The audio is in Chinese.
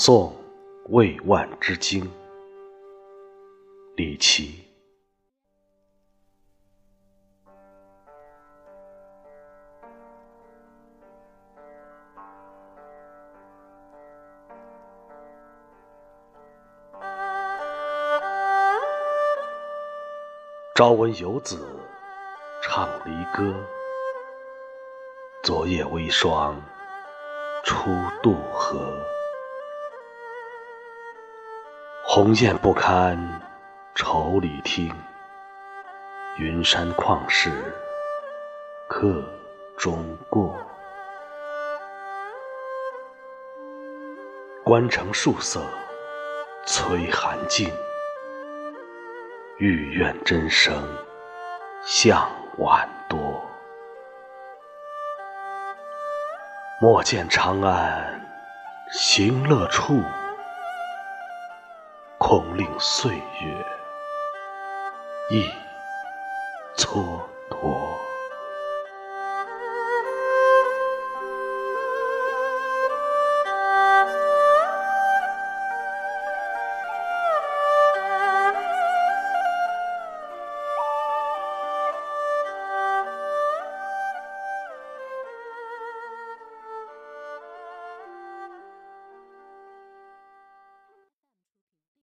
宋魏万之京，李琦。朝闻游子唱离歌，昨夜微霜初渡河。鸿雁不堪愁里听，云山旷世客中过。关城树色催寒尽。欲怨真声向晚多，莫见长安行乐处，空令岁月一蹉跎。